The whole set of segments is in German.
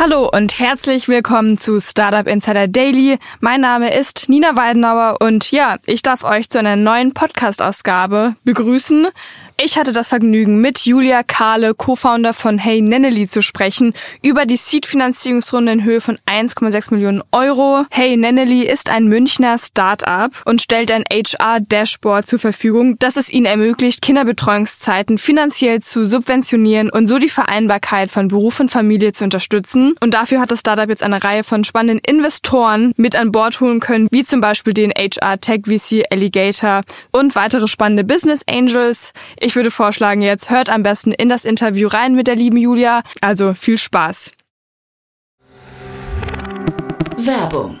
Hallo und herzlich willkommen zu Startup Insider Daily. Mein Name ist Nina Weidenauer und ja, ich darf euch zu einer neuen Podcast-Ausgabe begrüßen. Ich hatte das Vergnügen, mit Julia Kahle, Co-Founder von Hey Nenneli, zu sprechen über die Seed-Finanzierungsrunde in Höhe von 1,6 Millionen Euro. Hey Nenneli ist ein Münchner Start-up und stellt ein HR-Dashboard zur Verfügung, das es ihnen ermöglicht, Kinderbetreuungszeiten finanziell zu subventionieren und so die Vereinbarkeit von Beruf und Familie zu unterstützen. Und dafür hat das Startup jetzt eine Reihe von spannenden Investoren mit an Bord holen können, wie zum Beispiel den HR-Tech-VC Alligator und weitere spannende Business Angels. Ich würde vorschlagen, jetzt hört am besten in das Interview rein mit der lieben Julia. Also viel Spaß. Werbung.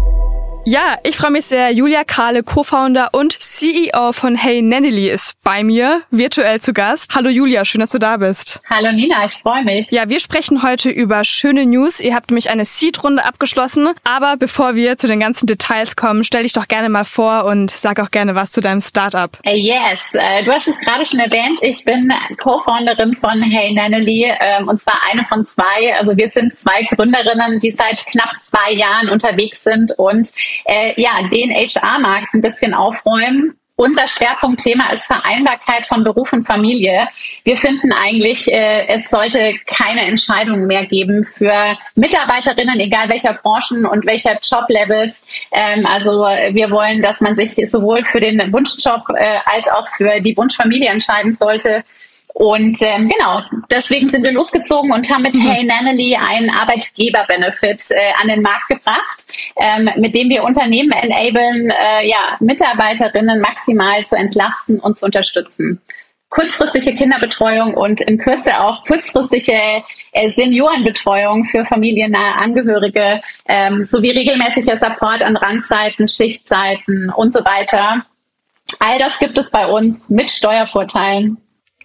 Ja, ich freue mich sehr. Julia Kahle, Co-Founder und CEO von Hey Nannily ist bei mir, virtuell zu Gast. Hallo Julia, schön, dass du da bist. Hallo Nina, ich freue mich. Ja, wir sprechen heute über schöne News. Ihr habt nämlich eine Seed-Runde abgeschlossen. Aber bevor wir zu den ganzen Details kommen, stell dich doch gerne mal vor und sag auch gerne was zu deinem Startup. Uh, yes, uh, du hast es gerade schon erwähnt. Ich bin Co-Founderin von Hey Nannily ähm, und zwar eine von zwei. Also wir sind zwei Gründerinnen, die seit knapp zwei Jahren unterwegs sind und äh, ja, den HR-Markt ein bisschen aufräumen. Unser Schwerpunktthema ist Vereinbarkeit von Beruf und Familie. Wir finden eigentlich, äh, es sollte keine Entscheidungen mehr geben für Mitarbeiterinnen, egal welcher Branchen und welcher Joblevels. Ähm, also wir wollen, dass man sich sowohl für den Wunschjob äh, als auch für die Wunschfamilie entscheiden sollte. Und ähm, genau, deswegen sind wir losgezogen und haben mit mhm. Hey Nannily einen Arbeitgeber-Benefit äh, an den Markt gebracht, ähm, mit dem wir Unternehmen enablen, äh, ja, Mitarbeiterinnen maximal zu entlasten und zu unterstützen kurzfristige Kinderbetreuung und in Kürze auch kurzfristige äh, Seniorenbetreuung für familiennahe Angehörige ähm, sowie regelmäßiger Support an Randzeiten, Schichtzeiten und so weiter. All das gibt es bei uns mit Steuervorteilen.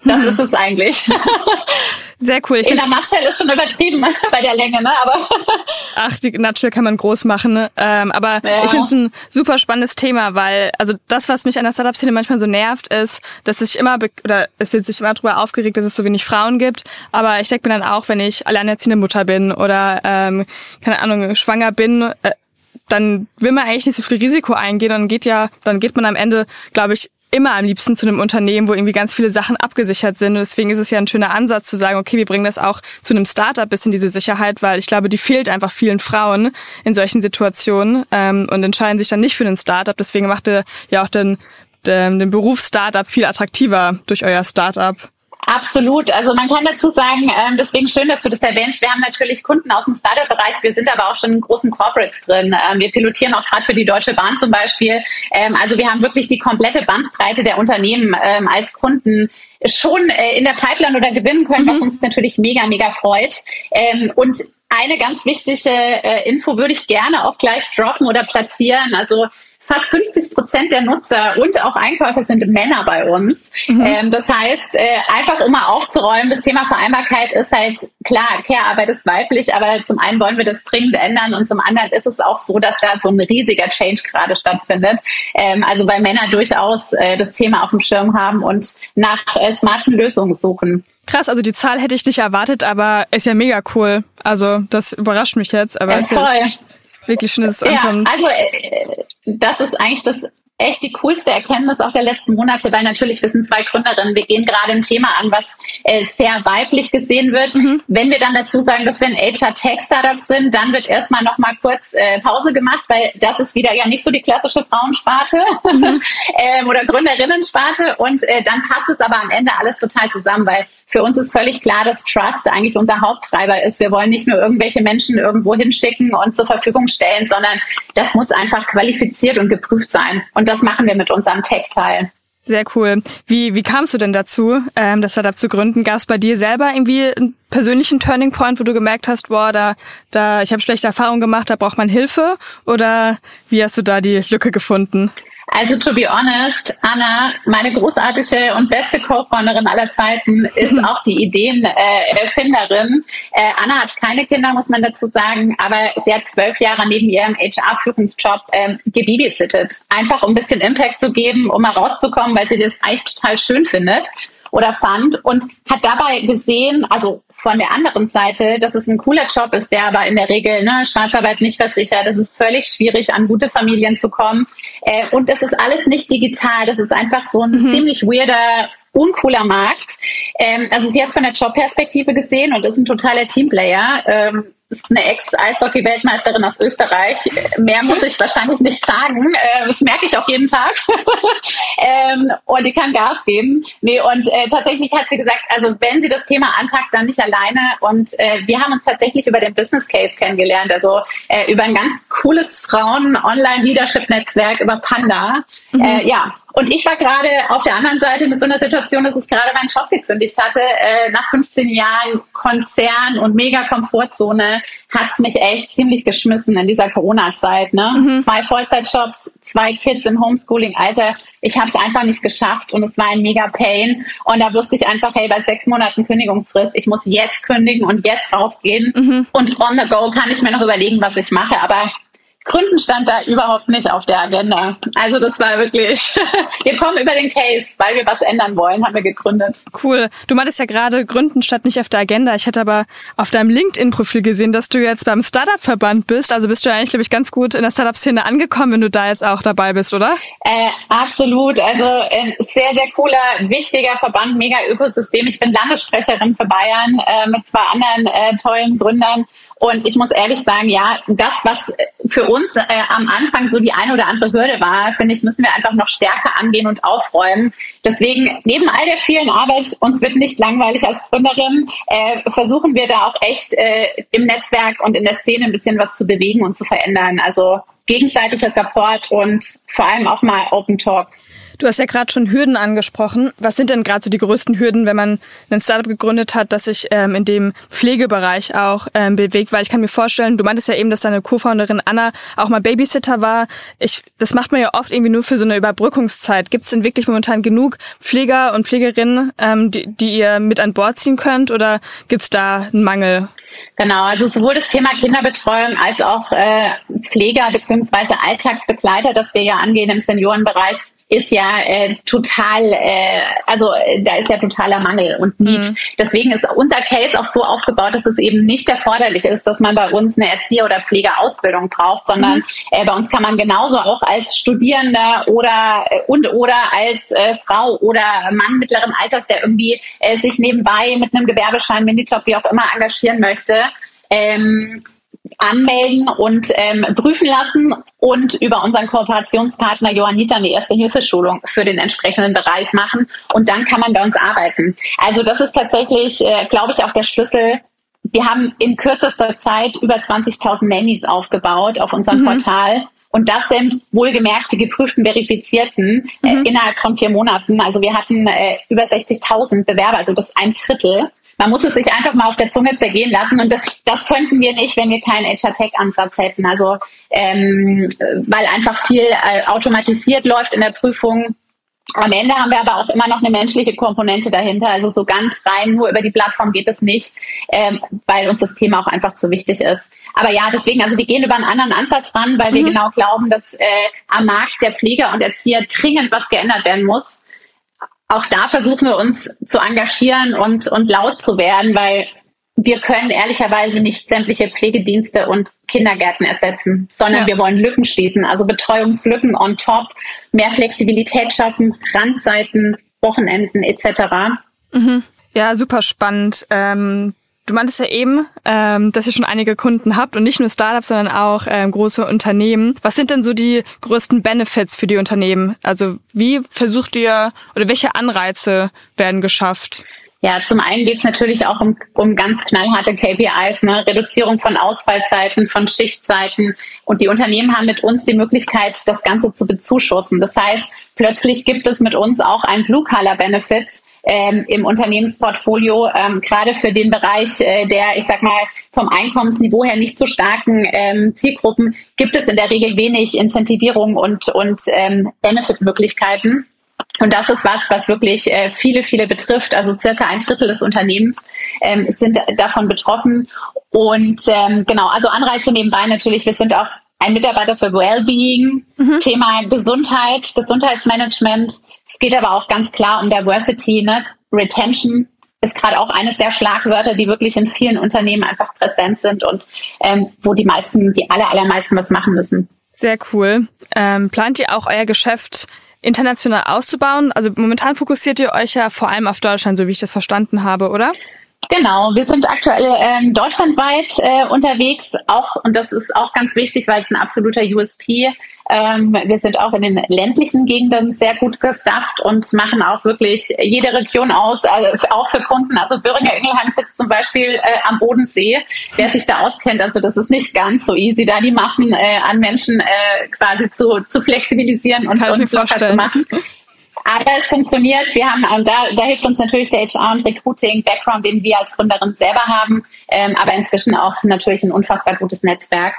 Das ist es eigentlich. Sehr cool. Ich In der Nutshell ist schon übertrieben bei der Länge, ne? Aber Ach, die Nutshell kann man groß machen. Ne? Ähm, aber ja. ich finde es ein super spannendes Thema, weil also das, was mich an der Startup-Szene manchmal so nervt, ist, dass sich immer oder es wird sich immer darüber aufgeregt, dass es so wenig Frauen gibt. Aber ich denke mir dann auch, wenn ich alleinerziehende Mutter bin oder ähm, keine Ahnung schwanger bin. Äh, dann will man eigentlich nicht so viel Risiko eingehen und geht ja, dann geht man am Ende, glaube ich, immer am liebsten zu einem Unternehmen, wo irgendwie ganz viele Sachen abgesichert sind. Und deswegen ist es ja ein schöner Ansatz zu sagen, okay, wir bringen das auch zu einem Startup bisschen diese Sicherheit, weil ich glaube, die fehlt einfach vielen Frauen in solchen Situationen ähm, und entscheiden sich dann nicht für ein Startup. Deswegen macht ihr ja auch den, den, den Beruf Startup viel attraktiver durch euer Startup. Absolut. Also man kann dazu sagen, ähm, deswegen schön, dass du das erwähnst. Wir haben natürlich Kunden aus dem Startup-Bereich. Wir sind aber auch schon in großen Corporates drin. Ähm, wir pilotieren auch gerade für die Deutsche Bahn zum Beispiel. Ähm, also wir haben wirklich die komplette Bandbreite der Unternehmen ähm, als Kunden schon äh, in der Pipeline oder gewinnen können, mhm. was uns natürlich mega, mega freut. Ähm, und eine ganz wichtige äh, Info würde ich gerne auch gleich droppen oder platzieren. Also fast 50 Prozent der Nutzer und auch Einkäufer sind Männer bei uns. Mhm. Ähm, das heißt, äh, einfach immer aufzuräumen, das Thema Vereinbarkeit ist halt klar, Care-Arbeit ist weiblich, aber zum einen wollen wir das dringend ändern und zum anderen ist es auch so, dass da so ein riesiger Change gerade stattfindet. Ähm, also weil Männer durchaus äh, das Thema auf dem Schirm haben und nach äh, smarten Lösungen suchen. Krass, also die Zahl hätte ich nicht erwartet, aber ist ja mega cool. Also das überrascht mich jetzt. Aber ja, ist ja wirklich schön, dass es ja, ankommt. Also äh, das ist eigentlich das echt die coolste Erkenntnis auch der letzten Monate, weil natürlich wir sind zwei Gründerinnen, wir gehen gerade ein Thema an, was äh, sehr weiblich gesehen wird. Mhm. Wenn wir dann dazu sagen, dass wir ein HR-Tech-Startup sind, dann wird erstmal noch mal kurz äh, Pause gemacht, weil das ist wieder ja nicht so die klassische Frauensparte mhm. ähm, oder Gründerinnensparte und äh, dann passt es aber am Ende alles total zusammen, weil für uns ist völlig klar, dass Trust eigentlich unser Haupttreiber ist. Wir wollen nicht nur irgendwelche Menschen irgendwo hinschicken und zur Verfügung stellen, sondern das muss einfach qualifiziert und geprüft sein. Und das machen wir mit unserem Tech-Teil. Sehr cool. Wie, wie kamst du denn dazu, ähm, das Startup zu gründen? Gab es bei dir selber irgendwie einen persönlichen Turning Point, wo du gemerkt hast, boah, da, da, ich habe schlechte Erfahrungen gemacht, da braucht man Hilfe? Oder wie hast du da die Lücke gefunden? Also to be honest, Anna, meine großartige und beste Co-Founderin aller Zeiten, ist auch die Ideenerfinderin. Äh, Anna hat keine Kinder, muss man dazu sagen, aber sie hat zwölf Jahre neben ihrem HR-Führungsjob ähm, gebabysittet. Einfach um ein bisschen Impact zu geben, um mal rauszukommen, weil sie das eigentlich total schön findet oder fand und hat dabei gesehen, also von der anderen Seite, dass es ein cooler Job ist, der aber in der Regel ne, Schwarzarbeit nicht versichert. Es ist völlig schwierig, an gute Familien zu kommen. Äh, und es ist alles nicht digital. Das ist einfach so ein mhm. ziemlich weirder uncooler Markt. Ähm, also sie hat es von der Jobperspektive gesehen und ist ein totaler Teamplayer. Ähm, ist eine Ex-Eishockey-Weltmeisterin aus Österreich. Mehr muss ich wahrscheinlich nicht sagen. Äh, das merke ich auch jeden Tag. ähm, und die kann Gas geben. Nee, und äh, tatsächlich hat sie gesagt, also wenn sie das Thema anpackt, dann nicht alleine. Und äh, wir haben uns tatsächlich über den Business Case kennengelernt. Also über ein ganz cooles Frauen-Online-Leadership-Netzwerk über Panda. Mhm. Ja, und ich war gerade auf der anderen Seite mit so einer Situation, dass ich gerade meinen Job gekündigt hatte. Äh, nach 15 Jahren Konzern und mega Komfortzone hat's mich echt ziemlich geschmissen in dieser Corona-Zeit. Ne? Mhm. Zwei Vollzeitjobs, zwei Kids im Homeschooling-Alter. Ich habe es einfach nicht geschafft und es war ein mega Pain. Und da wusste ich einfach, hey, bei sechs Monaten Kündigungsfrist, ich muss jetzt kündigen und jetzt rausgehen. Mhm. Und on the go kann ich mir noch überlegen, was ich mache. Aber Gründen stand da überhaupt nicht auf der Agenda. Also das war wirklich, wir kommen über den Case, weil wir was ändern wollen, haben wir gegründet. Cool. Du meintest ja gerade, Gründen stand nicht auf der Agenda. Ich hatte aber auf deinem LinkedIn-Profil gesehen, dass du jetzt beim Startup-Verband bist. Also bist du eigentlich, glaube ich, ganz gut in der Startup-Szene angekommen, wenn du da jetzt auch dabei bist, oder? Äh, absolut. Also ein sehr, sehr cooler, wichtiger Verband, mega Ökosystem. Ich bin Landessprecherin für Bayern äh, mit zwei anderen äh, tollen Gründern. Und ich muss ehrlich sagen, ja, das, was für uns äh, am Anfang so die eine oder andere Hürde war, finde ich, müssen wir einfach noch stärker angehen und aufräumen. Deswegen, neben all der vielen Arbeit, uns wird nicht langweilig als Gründerin, äh, versuchen wir da auch echt äh, im Netzwerk und in der Szene ein bisschen was zu bewegen und zu verändern. Also gegenseitiger Support und vor allem auch mal Open Talk. Du hast ja gerade schon Hürden angesprochen. Was sind denn gerade so die größten Hürden, wenn man ein Startup gegründet hat, das sich ähm, in dem Pflegebereich auch ähm, bewegt? Weil ich kann mir vorstellen, du meintest ja eben, dass deine Co-Founderin Anna auch mal Babysitter war. Ich, das macht man ja oft irgendwie nur für so eine Überbrückungszeit. Gibt es denn wirklich momentan genug Pfleger und Pflegerinnen, ähm, die, die ihr mit an Bord ziehen könnt oder gibt es da einen Mangel? Genau, also sowohl das Thema Kinderbetreuung als auch äh, Pfleger beziehungsweise Alltagsbegleiter, das wir ja angehen im Seniorenbereich, ist ja äh, total, äh, also äh, da ist ja totaler Mangel und Need. Mhm. Deswegen ist unser Case auch so aufgebaut, dass es eben nicht erforderlich ist, dass man bei uns eine Erzieher- oder Pflegeausbildung braucht, sondern mhm. äh, bei uns kann man genauso auch als Studierender oder äh, und oder als äh, Frau oder Mann mittleren Alters, der irgendwie äh, sich nebenbei mit einem Gewerbeschein, Minijob, wie auch immer engagieren möchte, ähm, anmelden und ähm, prüfen lassen und über unseren Kooperationspartner Johannita eine erste Hilfeschulung für den entsprechenden Bereich machen und dann kann man bei uns arbeiten. Also das ist tatsächlich, äh, glaube ich, auch der Schlüssel. Wir haben in kürzester Zeit über 20.000 Nannies aufgebaut auf unserem mhm. Portal. Und das sind wohlgemerkt die geprüften, verifizierten äh, mhm. innerhalb von vier Monaten. Also wir hatten äh, über 60.000 Bewerber, also das ist ein Drittel. Man muss es sich einfach mal auf der Zunge zergehen lassen und das, das könnten wir nicht, wenn wir keinen HR-Tech-Ansatz hätten. Also ähm, weil einfach viel äh, automatisiert läuft in der Prüfung. Am Ende haben wir aber auch immer noch eine menschliche Komponente dahinter. Also so ganz rein nur über die Plattform geht es nicht, ähm, weil uns das Thema auch einfach zu wichtig ist. Aber ja, deswegen, also wir gehen über einen anderen Ansatz ran, weil mhm. wir genau glauben, dass äh, am Markt der Pfleger und Erzieher dringend was geändert werden muss auch da versuchen wir uns zu engagieren und, und laut zu werden, weil wir können ehrlicherweise nicht sämtliche Pflegedienste und Kindergärten ersetzen, sondern ja. wir wollen Lücken schließen, also Betreuungslücken on top, mehr Flexibilität schaffen, Randzeiten, Wochenenden etc. Mhm. Ja, super spannend. Ähm Du meintest ja eben, ähm, dass ihr schon einige Kunden habt und nicht nur Startups, sondern auch ähm, große Unternehmen. Was sind denn so die größten Benefits für die Unternehmen? Also wie versucht ihr oder welche Anreize werden geschafft? Ja, zum einen geht es natürlich auch um, um ganz knallharte KPIs, ne? Reduzierung von Ausfallzeiten, von Schichtzeiten. Und die Unternehmen haben mit uns die Möglichkeit, das Ganze zu bezuschussen. Das heißt, plötzlich gibt es mit uns auch ein Blue-Color-Benefit ähm, im Unternehmensportfolio, ähm, gerade für den Bereich äh, der, ich sag mal, vom Einkommensniveau her nicht so starken ähm, Zielgruppen, gibt es in der Regel wenig Incentivierung und, und ähm, Benefit-Möglichkeiten. Und das ist was, was wirklich äh, viele, viele betrifft. Also circa ein Drittel des Unternehmens ähm, sind davon betroffen. Und ähm, genau, also Anreize nebenbei natürlich. Wir sind auch ein Mitarbeiter für Wellbeing, mhm. Thema Gesundheit, Gesundheitsmanagement. Es geht aber auch ganz klar um Diversity, ne? Retention ist gerade auch eines der Schlagwörter, die wirklich in vielen Unternehmen einfach präsent sind und ähm, wo die meisten, die aller, allermeisten was machen müssen. Sehr cool. Ähm, plant ihr auch euer Geschäft international auszubauen? Also momentan fokussiert ihr euch ja vor allem auf Deutschland, so wie ich das verstanden habe, oder? Genau, wir sind aktuell ähm, deutschlandweit äh, unterwegs, auch und das ist auch ganz wichtig, weil es ein absoluter USP. Ähm, wir sind auch in den ländlichen Gegenden sehr gut gestafft und machen auch wirklich jede Region aus, also auch für Kunden. Also Böhringer Ingelheim sitzt zum Beispiel äh, am Bodensee. Wer sich da auskennt, also das ist nicht ganz so easy, da die Massen äh, an Menschen äh, quasi zu, zu flexibilisieren und, und locker zu machen. Aber es funktioniert. Wir haben, und da, da hilft uns natürlich der HR und Recruiting Background, den wir als Gründerin selber haben, ähm, aber inzwischen auch natürlich ein unfassbar gutes Netzwerk.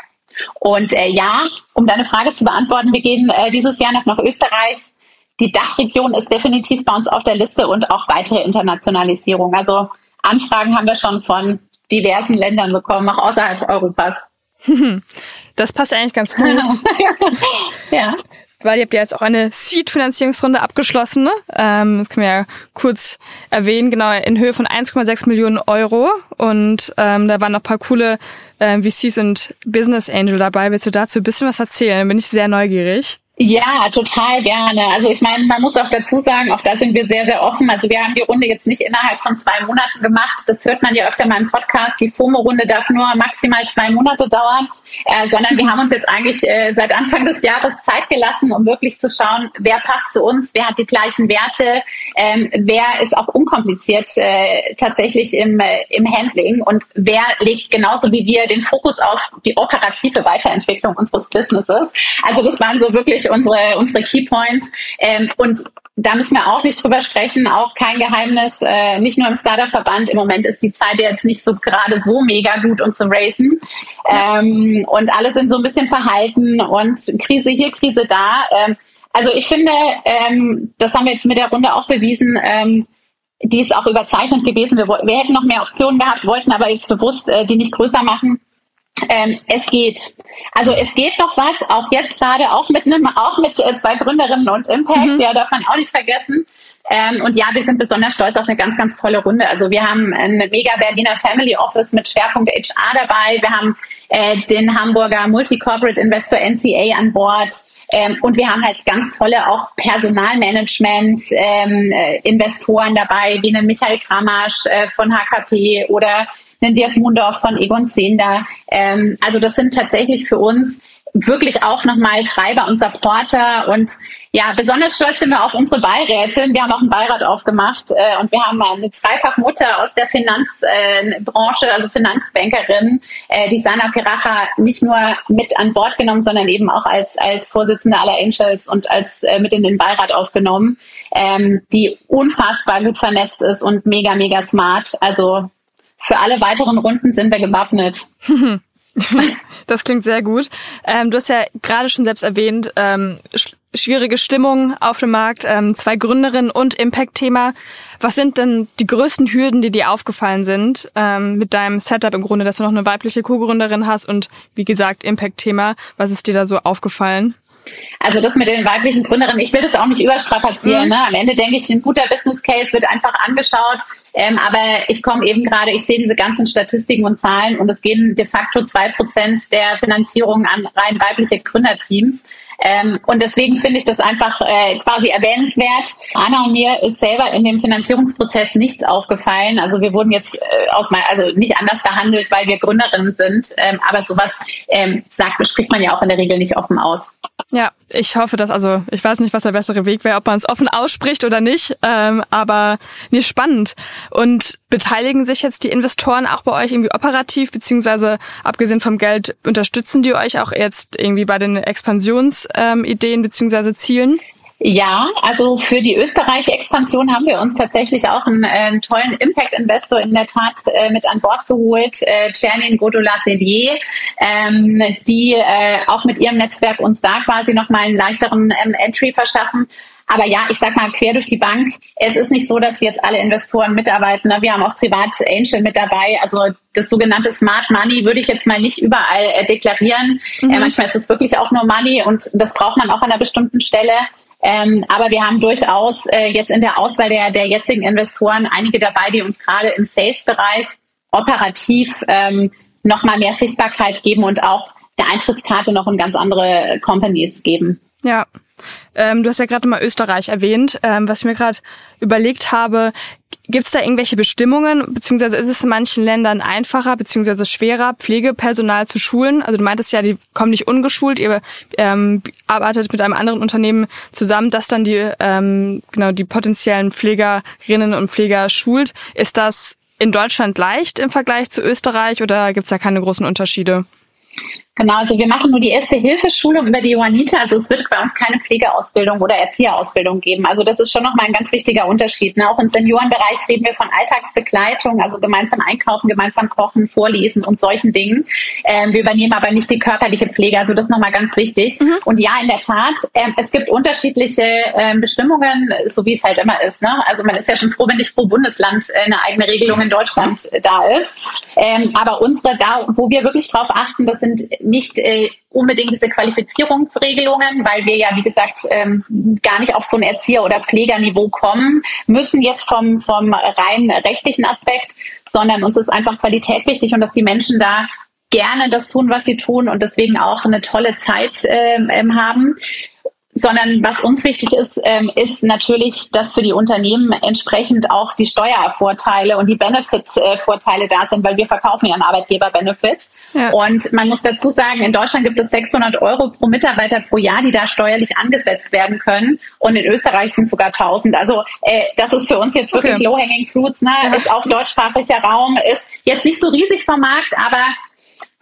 Und äh, ja, um deine Frage zu beantworten, wir gehen äh, dieses Jahr noch nach Österreich. Die Dachregion ist definitiv bei uns auf der Liste und auch weitere Internationalisierung. Also Anfragen haben wir schon von diversen Ländern bekommen, auch außerhalb Europas. Das passt eigentlich ganz gut. ja weil ihr habt ja jetzt auch eine Seed-Finanzierungsrunde abgeschlossen. Ne? Ähm, das können wir ja kurz erwähnen, genau in Höhe von 1,6 Millionen Euro. Und ähm, da waren noch paar coole äh, VCs und Business Angel dabei. Willst du dazu ein bisschen was erzählen? Bin ich sehr neugierig. Ja, total gerne. Also ich meine, man muss auch dazu sagen, auch da sind wir sehr, sehr offen. Also wir haben die Runde jetzt nicht innerhalb von zwei Monaten gemacht. Das hört man ja öfter mal im Podcast. Die FOMO-Runde darf nur maximal zwei Monate dauern, äh, sondern wir haben uns jetzt eigentlich äh, seit Anfang des Jahres Zeit gelassen, um wirklich zu schauen, wer passt zu uns, wer hat die gleichen Werte, ähm, wer ist auch unkompliziert äh, tatsächlich im, äh, im Handling und wer legt genauso wie wir den Fokus auf die operative Weiterentwicklung unseres Businesses. Also das waren so wirklich unsere, unsere Key Points. Ähm, und da müssen wir auch nicht drüber sprechen, auch kein Geheimnis, äh, nicht nur im Startup-Verband. Im Moment ist die Zeit jetzt nicht so gerade so mega gut, um zu racen. Ähm, und alle sind so ein bisschen verhalten und Krise hier, Krise da. Ähm, also ich finde, ähm, das haben wir jetzt mit der Runde auch bewiesen, ähm, die ist auch überzeichnet gewesen. Wir, wir hätten noch mehr Optionen gehabt, wollten aber jetzt bewusst äh, die nicht größer machen. Ähm, es geht. Also es geht noch was, auch jetzt gerade, auch mit einem, auch mit äh, zwei Gründerinnen und Impact, mhm. ja, darf man auch nicht vergessen. Ähm, und ja, wir sind besonders stolz auf eine ganz, ganz tolle Runde. Also wir haben ein mega Berliner Family Office mit Schwerpunkt HR dabei. Wir haben äh, den Hamburger Multi-Corporate Investor NCA an Bord. Ähm, und wir haben halt ganz tolle auch Personalmanagement ähm, äh, Investoren dabei, wie einen Michael Kramasch äh, von HKP oder einen Dirk Mundorf von Egon Zehnder. Ähm, also das sind tatsächlich für uns wirklich auch nochmal Treiber und Supporter und ja, besonders stolz sind wir auf unsere Beirätin. Wir haben auch einen Beirat aufgemacht äh, und wir haben eine Dreifachmutter aus der Finanzbranche, äh, also Finanzbankerin, äh, die Sana Piracha, nicht nur mit an Bord genommen, sondern eben auch als, als Vorsitzende aller Angels und als äh, mit in den Beirat aufgenommen, ähm, die unfassbar gut vernetzt ist und mega, mega smart. Also für alle weiteren Runden sind wir gewappnet. das klingt sehr gut. Ähm, du hast ja gerade schon selbst erwähnt, ähm, sch schwierige Stimmung auf dem Markt, ähm, zwei Gründerinnen und Impact-Thema. Was sind denn die größten Hürden, die dir aufgefallen sind ähm, mit deinem Setup im Grunde, dass du noch eine weibliche Co-Gründerin hast und wie gesagt Impact-Thema? Was ist dir da so aufgefallen? Also das mit den weiblichen Gründerinnen, ich will das auch nicht überstrapazieren. Mhm. Ne? Am Ende denke ich, ein guter Business Case wird einfach angeschaut. Ähm, aber ich komme eben gerade, ich sehe diese ganzen Statistiken und Zahlen und es gehen de facto zwei Prozent der Finanzierung an rein weibliche Gründerteams. Ähm, und deswegen finde ich das einfach äh, quasi erwähnenswert. Anna und mir ist selber in dem Finanzierungsprozess nichts aufgefallen. Also wir wurden jetzt äh, aus mal, also nicht anders behandelt, weil wir Gründerinnen sind. Ähm, aber sowas ähm, sagt, spricht man ja auch in der Regel nicht offen aus. Ja, ich hoffe, dass, also ich weiß nicht, was der bessere Weg wäre, ob man es offen ausspricht oder nicht, ähm, aber nee, spannend. Und beteiligen sich jetzt die Investoren auch bei euch irgendwie operativ, beziehungsweise abgesehen vom Geld, unterstützen die euch auch jetzt irgendwie bei den Expansionsideen ähm, beziehungsweise Zielen? Ja, also für die Österreich-Expansion haben wir uns tatsächlich auch einen, äh, tollen Impact-Investor in der Tat äh, mit an Bord geholt, äh, Czernin Godola-Selier, ähm, die äh, auch mit ihrem Netzwerk uns da quasi nochmal einen leichteren ähm, Entry verschaffen. Aber ja, ich sag mal quer durch die Bank. Es ist nicht so, dass jetzt alle Investoren mitarbeiten. Ne? Wir haben auch Privat Angel mit dabei. Also das sogenannte Smart Money würde ich jetzt mal nicht überall äh, deklarieren. Mhm. Äh, manchmal ist es wirklich auch nur Money und das braucht man auch an einer bestimmten Stelle. Ähm, aber wir haben durchaus äh, jetzt in der Auswahl der, der jetzigen Investoren einige dabei, die uns gerade im Sales-Bereich operativ ähm, nochmal mehr Sichtbarkeit geben und auch der Eintrittskarte noch in ganz andere Companies geben. Ja, ähm, du hast ja gerade mal Österreich erwähnt. Ähm, was ich mir gerade überlegt habe, gibt es da irgendwelche Bestimmungen, beziehungsweise ist es in manchen Ländern einfacher, beziehungsweise schwerer, Pflegepersonal zu schulen? Also du meintest ja, die kommen nicht ungeschult, ihr ähm, arbeitet mit einem anderen Unternehmen zusammen, das dann die, ähm, genau, die potenziellen Pflegerinnen und Pfleger schult. Ist das in Deutschland leicht im Vergleich zu Österreich oder gibt es da keine großen Unterschiede? Genau, also wir machen nur die erste Hilfeschulung über die Johanniter. Also es wird bei uns keine Pflegeausbildung oder Erzieherausbildung geben. Also das ist schon nochmal ein ganz wichtiger Unterschied. Ne? Auch im Seniorenbereich reden wir von Alltagsbegleitung, also gemeinsam einkaufen, gemeinsam kochen, vorlesen und solchen Dingen. Ähm, wir übernehmen aber nicht die körperliche Pflege. Also das ist nochmal ganz wichtig. Mhm. Und ja, in der Tat, ähm, es gibt unterschiedliche ähm, Bestimmungen, so wie es halt immer ist. Ne? Also man ist ja schon froh, wenn nicht pro Bundesland äh, eine eigene Regelung in Deutschland äh, da ist. Ähm, aber unsere, da, wo wir wirklich drauf achten, das sind nicht äh, unbedingt diese Qualifizierungsregelungen, weil wir ja, wie gesagt, ähm, gar nicht auf so ein Erzieher- oder Pflegerniveau kommen müssen jetzt vom, vom rein rechtlichen Aspekt, sondern uns ist einfach Qualität wichtig und dass die Menschen da gerne das tun, was sie tun und deswegen auch eine tolle Zeit ähm haben sondern was uns wichtig ist, ähm, ist natürlich, dass für die Unternehmen entsprechend auch die Steuervorteile und die Benefit-Vorteile da sind, weil wir verkaufen ja einen Arbeitgeber-Benefit. Ja. Und man muss dazu sagen, in Deutschland gibt es 600 Euro pro Mitarbeiter pro Jahr, die da steuerlich angesetzt werden können. Und in Österreich sind sogar 1000. Also äh, das ist für uns jetzt wirklich okay. low-hanging fruits. Ne? Ja. Ist auch deutschsprachiger Raum, ist jetzt nicht so riesig vom Markt, aber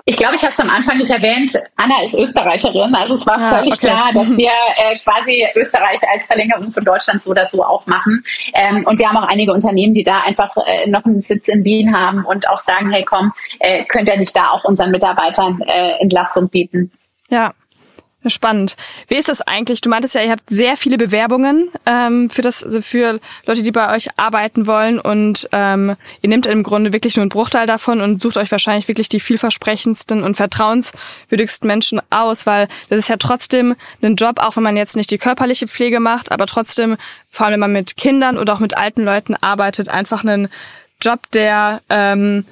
ich glaube, ich habe es am Anfang nicht erwähnt. Anna ist Österreicherin. Also es war ah, völlig okay. klar, dass wir äh, quasi Österreich als Verlängerung von Deutschland so oder so aufmachen. Ähm, und wir haben auch einige Unternehmen, die da einfach äh, noch einen Sitz in Wien haben und auch sagen, hey komm, äh, könnt ihr nicht da auch unseren Mitarbeitern äh, Entlastung bieten? Ja, Spannend. Wie ist das eigentlich? Du meintest ja, ihr habt sehr viele Bewerbungen ähm, für das, also für Leute, die bei euch arbeiten wollen und ähm, ihr nehmt im Grunde wirklich nur einen Bruchteil davon und sucht euch wahrscheinlich wirklich die vielversprechendsten und vertrauenswürdigsten Menschen aus, weil das ist ja trotzdem ein Job, auch wenn man jetzt nicht die körperliche Pflege macht, aber trotzdem, vor allem wenn man mit Kindern oder auch mit alten Leuten arbeitet, einfach einen Job, der ähm,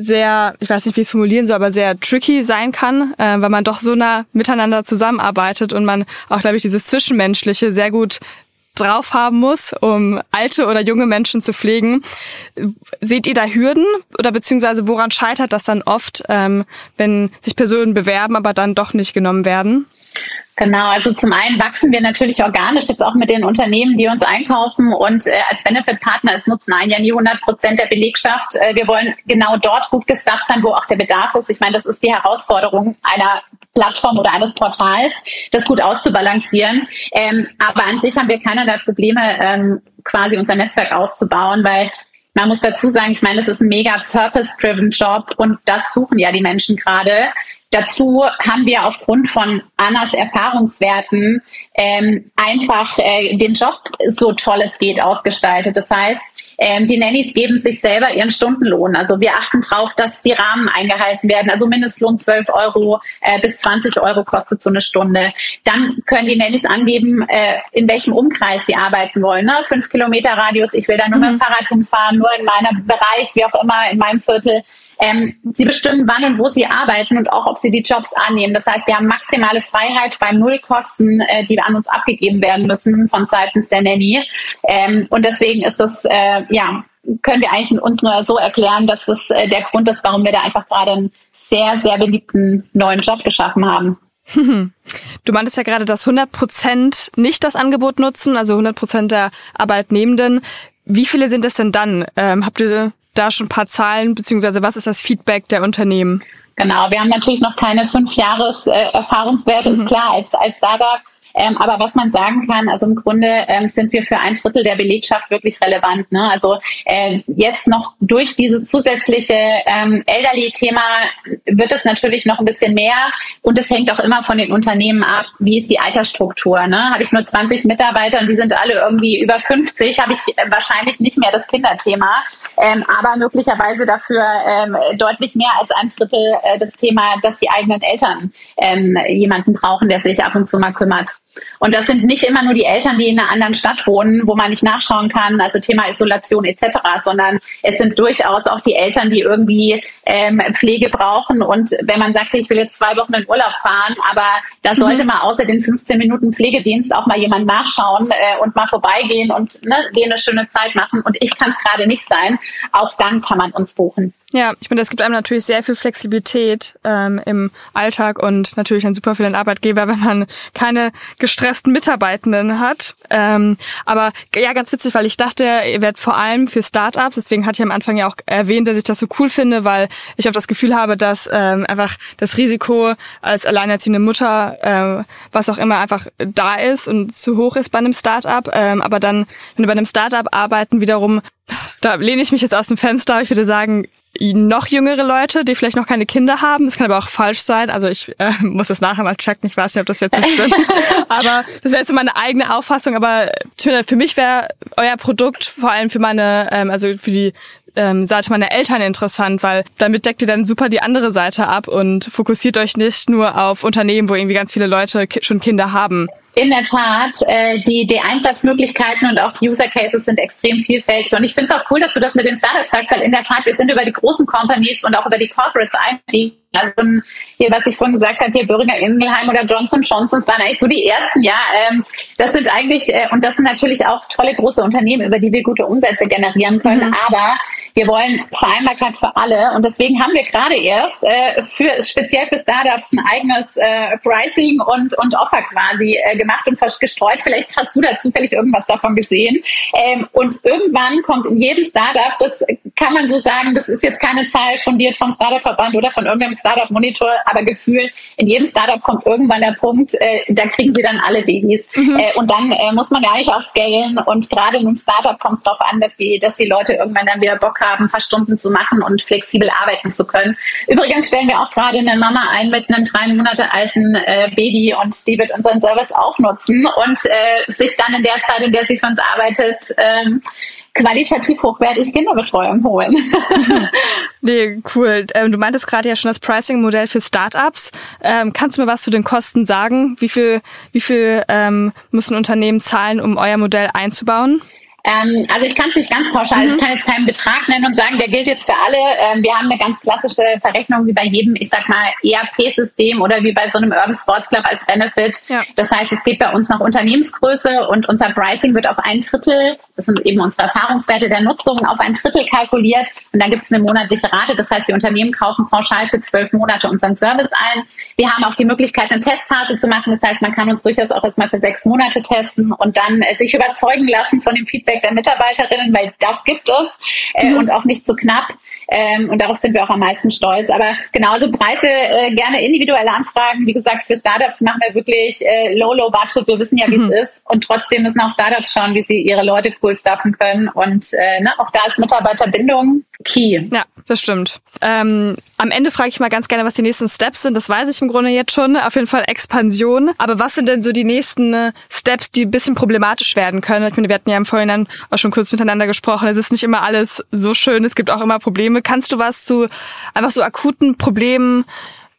sehr, ich weiß nicht, wie ich es formulieren soll, aber sehr tricky sein kann, äh, weil man doch so nah miteinander zusammenarbeitet und man auch, glaube ich, dieses Zwischenmenschliche sehr gut drauf haben muss, um alte oder junge Menschen zu pflegen. Seht ihr da Hürden oder beziehungsweise woran scheitert das dann oft, ähm, wenn sich Personen bewerben, aber dann doch nicht genommen werden? Genau, also zum einen wachsen wir natürlich organisch jetzt auch mit den Unternehmen, die uns einkaufen und äh, als Benefit-Partner ist nutzen ein ja nie 100 Prozent der Belegschaft. Äh, wir wollen genau dort gut gestafft sein, wo auch der Bedarf ist. Ich meine, das ist die Herausforderung einer Plattform oder eines Portals, das gut auszubalancieren. Ähm, aber an sich haben wir keinerlei Probleme, ähm, quasi unser Netzwerk auszubauen, weil man muss dazu sagen, ich meine, das ist ein mega purpose-driven Job und das suchen ja die Menschen gerade. Dazu haben wir aufgrund von Annas Erfahrungswerten ähm, einfach äh, den Job so toll es geht ausgestaltet. Das heißt, Ähm, die Nannies geben sich selber ihren Stundenlohn. Also wir achten darauf, dass die Rahmen eingehalten werden. Also Mindestlohn 12 Euro äh, bis 20 Euro kostet so eine Stunde. Dann können die Nannies angeben, äh, in welchem Umkreis sie arbeiten wollen. Ne? Fünf Kilometer Radius, ich will da nur mhm. mit dem mhm. Fahrrad hinfahren, nur in meinem Bereich, wie auch immer, in meinem Viertel. Ähm, sie bestimmen, wann und wo sie arbeiten und auch, ob sie die Jobs annehmen. Das heißt, wir haben maximale Freiheit bei Nullkosten, äh, die an uns abgegeben werden müssen von seitens der Nanny. Ähm, und deswegen ist das, äh, ja, können wir eigentlich uns nur so erklären, dass das äh, der Grund ist, warum wir da einfach gerade einen sehr, sehr beliebten neuen Job geschaffen haben. Du meintest ja gerade, dass 100 Prozent nicht das Angebot nutzen, also 100 Prozent der Arbeitnehmenden. Wie viele sind es denn dann? Ähm, habt ihr da schon ein paar Zahlen, beziehungsweise was ist das Feedback der Unternehmen? Genau, wir haben natürlich noch keine fünf Jahres äh, Erfahrungswerte, mhm. ist klar, als, als Startup ähm, aber was man sagen kann, also im Grunde ähm, sind wir für ein Drittel der Belegschaft wirklich relevant. Ne? Also äh, jetzt noch durch dieses zusätzliche ähm, Elderly-Thema wird es natürlich noch ein bisschen mehr und es hängt auch immer von den Unternehmen ab, wie ist die Altersstruktur. Ne? Habe ich nur 20 Mitarbeiter und die sind alle irgendwie über 50, habe ich wahrscheinlich nicht mehr das Kinderthema, ähm, aber möglicherweise dafür ähm, deutlich mehr als ein Drittel äh, das Thema, dass die eigenen Eltern ähm, jemanden brauchen, der sich ab und zu mal kümmert. Und das sind nicht immer nur die Eltern, die in einer anderen Stadt wohnen, wo man nicht nachschauen kann, also Thema Isolation etc., sondern es sind durchaus auch die Eltern, die irgendwie ähm, Pflege brauchen. Und wenn man sagt, ich will jetzt zwei Wochen in Urlaub fahren, aber da sollte mhm. mal außer den 15 Minuten Pflegedienst auch mal jemand nachschauen äh, und mal vorbeigehen und ne, denen eine schöne Zeit machen. Und ich kann es gerade nicht sein. Auch dann kann man uns buchen. Ja, ich finde, es gibt einem natürlich sehr viel Flexibilität ähm, im Alltag und natürlich dann super für den Arbeitgeber, wenn man keine gestressten Mitarbeitenden hat. Ähm, aber ja, ganz witzig, weil ich dachte, ihr werdet vor allem für Startups, deswegen hatte ich am Anfang ja auch erwähnt, dass ich das so cool finde, weil ich auch das Gefühl habe, dass ähm, einfach das Risiko als alleinerziehende Mutter, äh, was auch immer, einfach da ist und zu hoch ist bei einem Startup. Ähm, aber dann, wenn du bei einem Startup arbeiten, wiederum da lehne ich mich jetzt aus dem Fenster. Ich würde sagen, noch jüngere Leute, die vielleicht noch keine Kinder haben. Das kann aber auch falsch sein. Also ich äh, muss das nachher mal checken. Ich weiß nicht, ob das jetzt so stimmt. aber das wäre jetzt so meine eigene Auffassung. Aber für mich wäre euer Produkt vor allem für meine, ähm, also für die ähm, Seite meiner Eltern interessant, weil damit deckt ihr dann super die andere Seite ab und fokussiert euch nicht nur auf Unternehmen, wo irgendwie ganz viele Leute schon Kinder haben. In der Tat, äh, die, die Einsatzmöglichkeiten und auch die User Cases sind extrem vielfältig. Und ich finde es auch cool, dass du das mit den Startups sagst, weil in der Tat, wir sind über die großen Companies und auch über die Corporates eingestiegen. Also hier, was ich vorhin gesagt habe, hier Böhringer Ingelheim oder Johnson Johnson waren eigentlich so die ersten, ja. Ähm, das sind eigentlich, äh, und das sind natürlich auch tolle große Unternehmen, über die wir gute Umsätze generieren können. Mhm. Aber wir wollen Vereinbarkeit für alle und deswegen haben wir gerade erst äh, für speziell für Startups ein eigenes äh, Pricing und und Offer quasi äh, gemacht und gestreut. Vielleicht hast du da zufällig irgendwas davon gesehen. Ähm, und irgendwann kommt in jedem Startup, das kann man so sagen, das ist jetzt keine Zahl fundiert vom Startup-Verband oder von irgendeinem Startup-Monitor, aber Gefühl, in jedem Startup kommt irgendwann der Punkt, äh, da kriegen sie dann alle Babys. Mhm. Äh, und dann äh, muss man ja eigentlich auch scalen. Und gerade in einem Startup kommt es darauf an, dass die, dass die Leute irgendwann dann wieder Bock haben, ein paar Stunden zu machen und flexibel arbeiten zu können. Übrigens stellen wir auch gerade eine Mama ein mit einem drei Monate alten äh, Baby und die wird unseren Service auch nutzen und äh, sich dann in der Zeit, in der sie für uns arbeitet, ähm, qualitativ hochwertig Kinderbetreuung holen. nee, cool. Ähm, du meintest gerade ja schon das Pricing-Modell für Startups. Ähm, kannst du mir was zu den Kosten sagen? Wie viel, wie viel ähm, müssen Unternehmen zahlen, um euer Modell einzubauen? Ähm, also ich kann es nicht ganz pauschal, mhm. ich kann jetzt keinen Betrag nennen und sagen, der gilt jetzt für alle. Ähm, wir haben eine ganz klassische Verrechnung wie bei jedem, ich sag mal, ERP-System oder wie bei so einem Urban Sports Club als Benefit. Ja. Das heißt, es geht bei uns nach Unternehmensgröße und unser Pricing wird auf ein Drittel, das sind eben unsere Erfahrungswerte der Nutzung, auf ein Drittel kalkuliert und dann gibt es eine monatliche Rate. Das heißt, die Unternehmen kaufen pauschal für zwölf Monate unseren Service ein. Wir haben auch die Möglichkeit, eine Testphase zu machen. Das heißt, man kann uns durchaus auch erstmal für sechs Monate testen und dann äh, sich überzeugen lassen von dem Feedback Feedback der Mitarbeiterinnen, weil das gibt es äh, mhm. und auch nicht zu knapp. Ähm, und darauf sind wir auch am meisten stolz. Aber genauso Preise äh, gerne individuelle Anfragen. Wie gesagt, für Startups machen wir wirklich äh, low, low budget. Wir wissen ja, wie mhm. es ist. Und trotzdem müssen auch Startups schauen, wie sie ihre Leute cool staffen können. Und äh, ne, auch da ist Mitarbeiterbindung key. Ja, das stimmt. Ähm, am Ende frage ich mal ganz gerne, was die nächsten Steps sind. Das weiß ich im Grunde jetzt schon. Auf jeden Fall Expansion. Aber was sind denn so die nächsten äh, Steps, die ein bisschen problematisch werden können? Ich meine, wir hatten ja im Vorhinein auch schon kurz miteinander gesprochen. Es ist nicht immer alles so schön. Es gibt auch immer Probleme. Kannst du was zu einfach so akuten Problemen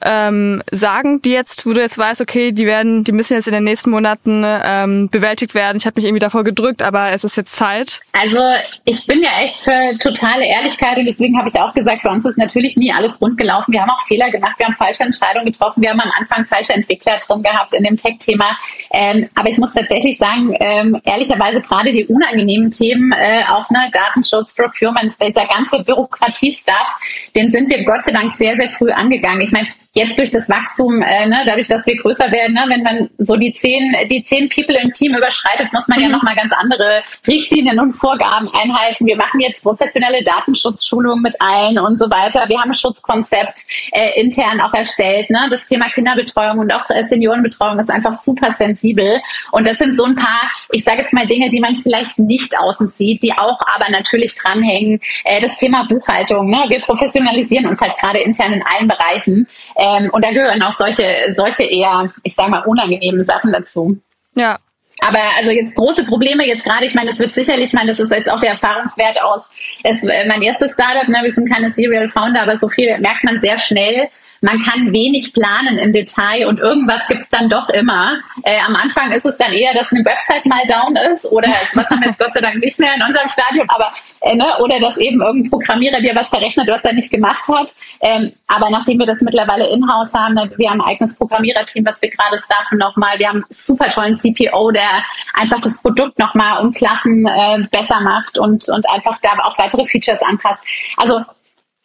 ähm, sagen, die jetzt, wo du jetzt weißt, okay, die werden, die müssen jetzt in den nächsten Monaten ähm, bewältigt werden. Ich habe mich irgendwie davor gedrückt, aber es ist jetzt Zeit. Also ich bin ja echt für totale Ehrlichkeit und deswegen habe ich auch gesagt, bei uns ist natürlich nie alles rund gelaufen. Wir haben auch Fehler gemacht, wir haben falsche Entscheidungen getroffen, wir haben am Anfang falsche Entwickler drin gehabt in dem Tech-Thema. Ähm, aber ich muss tatsächlich sagen, ähm, ehrlicherweise gerade die unangenehmen Themen, äh, auch ne, Datenschutz, Procurement, dieser ganze Bürokratie-Stuff, den sind wir Gott sei Dank sehr, sehr früh angegangen. Ich meine, jetzt durch das Wachstum, äh, ne, dadurch, dass wir größer werden, ne, wenn man so die zehn, die zehn People im Team überschreitet, muss man mhm. ja nochmal ganz andere Richtlinien und Vorgaben einhalten. Wir machen jetzt professionelle Datenschutzschulungen mit allen und so weiter. Wir haben ein Schutzkonzept äh, intern auch erstellt. Ne? Das Thema Kinderbetreuung und auch äh, Seniorenbetreuung ist einfach super sensibel. Und das sind so ein paar, ich sage jetzt mal Dinge, die man vielleicht nicht außen sieht, die auch aber natürlich dranhängen. Äh, das Thema Buchhaltung. Ne? Wir professionalisieren uns halt gerade intern in allen Bereichen. Ähm, und da gehören auch solche, solche eher, ich sage mal, unangenehmen Sachen dazu. Ja, aber also jetzt große Probleme jetzt gerade, ich meine, das wird sicherlich, ich meine, das ist jetzt auch der Erfahrungswert aus, es, äh, mein erstes Startup, ne, wir sind keine Serial Founder, aber so viel merkt man sehr schnell, man kann wenig planen im Detail und irgendwas gibt's dann doch immer. Äh, am Anfang ist es dann eher, dass eine Website mal down ist oder was haben wir jetzt Gott sei Dank nicht mehr in unserem Stadium, aber äh, ne, oder dass eben irgendein Programmierer dir was verrechnet, was er nicht gemacht hat. Ähm, aber nachdem wir das mittlerweile in-house haben, wir haben ein eigenes Programmiererteam, was wir gerade staffen nochmal, wir haben einen super tollen CPO, der einfach das Produkt nochmal um Klassen äh, besser macht und, und einfach da auch weitere Features anpasst. Also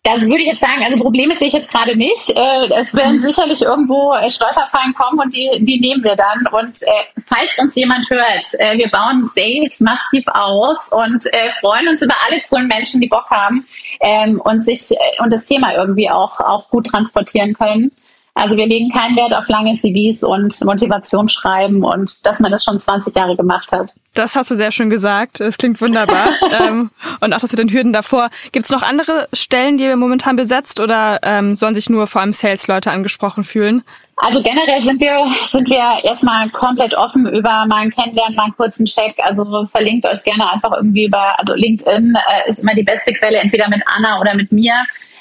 das würde ich jetzt sagen, also Probleme sehe ich jetzt gerade nicht. Äh, es werden sicherlich irgendwo äh, Stolperfallen kommen und die, die nehmen wir dann. Und äh, falls uns jemand hört, wir bauen Sales massiv aus und freuen uns über alle coolen Menschen, die Bock haben ähm, und sich und das Thema irgendwie auch, auch gut transportieren können. Also wir legen keinen Wert auf lange CVs und Motivationsschreiben und dass man das schon 20 Jahre gemacht hat. Das hast du sehr schön gesagt. Es klingt wunderbar. ähm, und auch das mit den Hürden davor. Gibt es noch andere Stellen, die ihr momentan besetzt oder ähm, sollen sich nur vor allem Sales-Leute angesprochen fühlen? Also generell sind wir, sind wir erstmal komplett offen über mal ein Kennenlernen, mal einen kurzen Check. Also verlinkt euch gerne einfach irgendwie über, also LinkedIn äh, ist immer die beste Quelle, entweder mit Anna oder mit mir.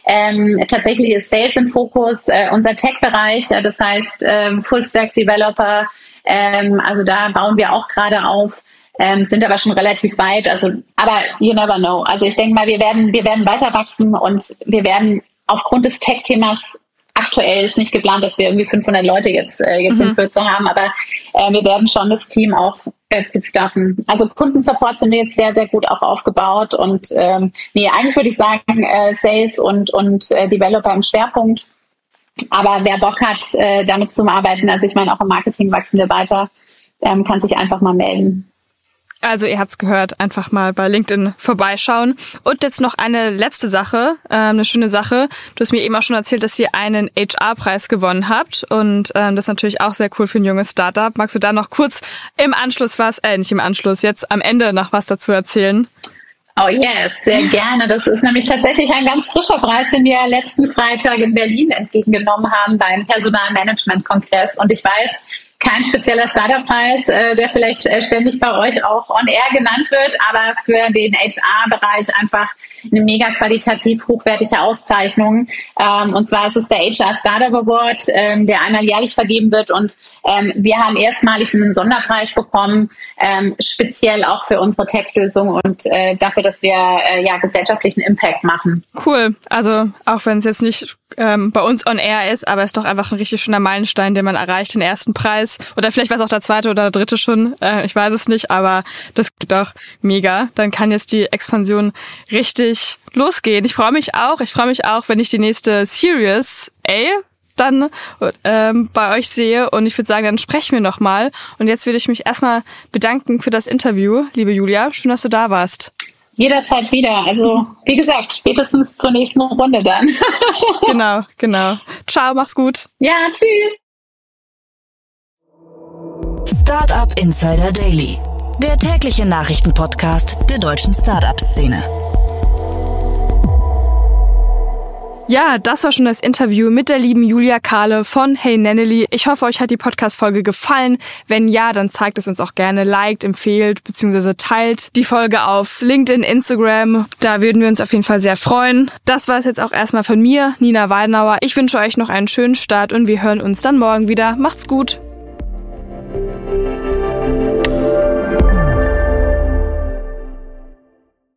Ähm, tatsächlich ist Sales im Fokus, äh, unser Tech-Bereich, äh, das heißt ähm, Full-Stack-Developer. Ähm, also da bauen wir auch gerade auf. Ähm, sind aber schon relativ weit. Also, aber you never know. Also ich denke mal, wir werden, wir werden weiter wachsen und wir werden aufgrund des Tech-Themas aktuell ist nicht geplant, dass wir irgendwie 500 Leute jetzt, äh, jetzt mhm. in Kürze haben, aber äh, wir werden schon das Team auch äh, staffen. Also Kundensupport sind wir jetzt sehr, sehr gut auch aufgebaut und ähm, nee, eigentlich würde ich sagen äh, Sales und, und äh, Developer im Schwerpunkt. Aber wer Bock hat, äh, damit zu arbeiten, also ich meine, auch im Marketing wachsen wir weiter, ähm, kann sich einfach mal melden. Also ihr habt's gehört, einfach mal bei LinkedIn vorbeischauen. Und jetzt noch eine letzte Sache, äh, eine schöne Sache. Du hast mir eben auch schon erzählt, dass ihr einen HR-Preis gewonnen habt. Und ähm, das ist natürlich auch sehr cool für ein junges Startup. Magst du da noch kurz im Anschluss was, äh, nicht im Anschluss, jetzt am Ende noch was dazu erzählen? Oh yes, sehr gerne. Das ist nämlich tatsächlich ein ganz frischer Preis, den wir letzten Freitag in Berlin entgegengenommen haben beim Personalmanagement-Kongress. Und ich weiß, kein spezieller Startup-Preis, äh, der vielleicht äh, ständig bei euch auch on air genannt wird, aber für den HR-Bereich einfach eine mega qualitativ hochwertige Auszeichnung. Ähm, und zwar ist es der HR Startup Award, ähm, der einmal jährlich vergeben wird. Und ähm, wir haben erstmalig einen Sonderpreis bekommen, ähm, speziell auch für unsere Tech-Lösung und äh, dafür, dass wir äh, ja gesellschaftlichen Impact machen. Cool. Also auch wenn es jetzt nicht ähm, bei uns on air ist, aber es ist doch einfach ein richtig schöner Meilenstein, den man erreicht, den ersten Preis. Oder vielleicht war es auch der zweite oder der dritte schon, äh, ich weiß es nicht, aber das geht doch mega. Dann kann jetzt die Expansion richtig losgehen. Ich freue mich auch. Ich freue mich auch, wenn ich die nächste Series A dann ähm, bei euch sehe und ich würde sagen, dann sprechen wir nochmal. Und jetzt würde ich mich erstmal bedanken für das Interview, liebe Julia. Schön, dass du da warst. Jederzeit wieder. Also, wie gesagt, spätestens zur nächsten Runde dann. genau, genau. Ciao, mach's gut. Ja, tschüss. Startup Insider Daily, der tägliche Nachrichtenpodcast der deutschen Startup-Szene. Ja, das war schon das Interview mit der lieben Julia Kahle von Hey Nannely. Ich hoffe, euch hat die Podcast-Folge gefallen. Wenn ja, dann zeigt es uns auch gerne, liked, empfehlt bzw. teilt die Folge auf LinkedIn, Instagram. Da würden wir uns auf jeden Fall sehr freuen. Das war es jetzt auch erstmal von mir, Nina Weidenauer. Ich wünsche euch noch einen schönen Start und wir hören uns dann morgen wieder. Macht's gut!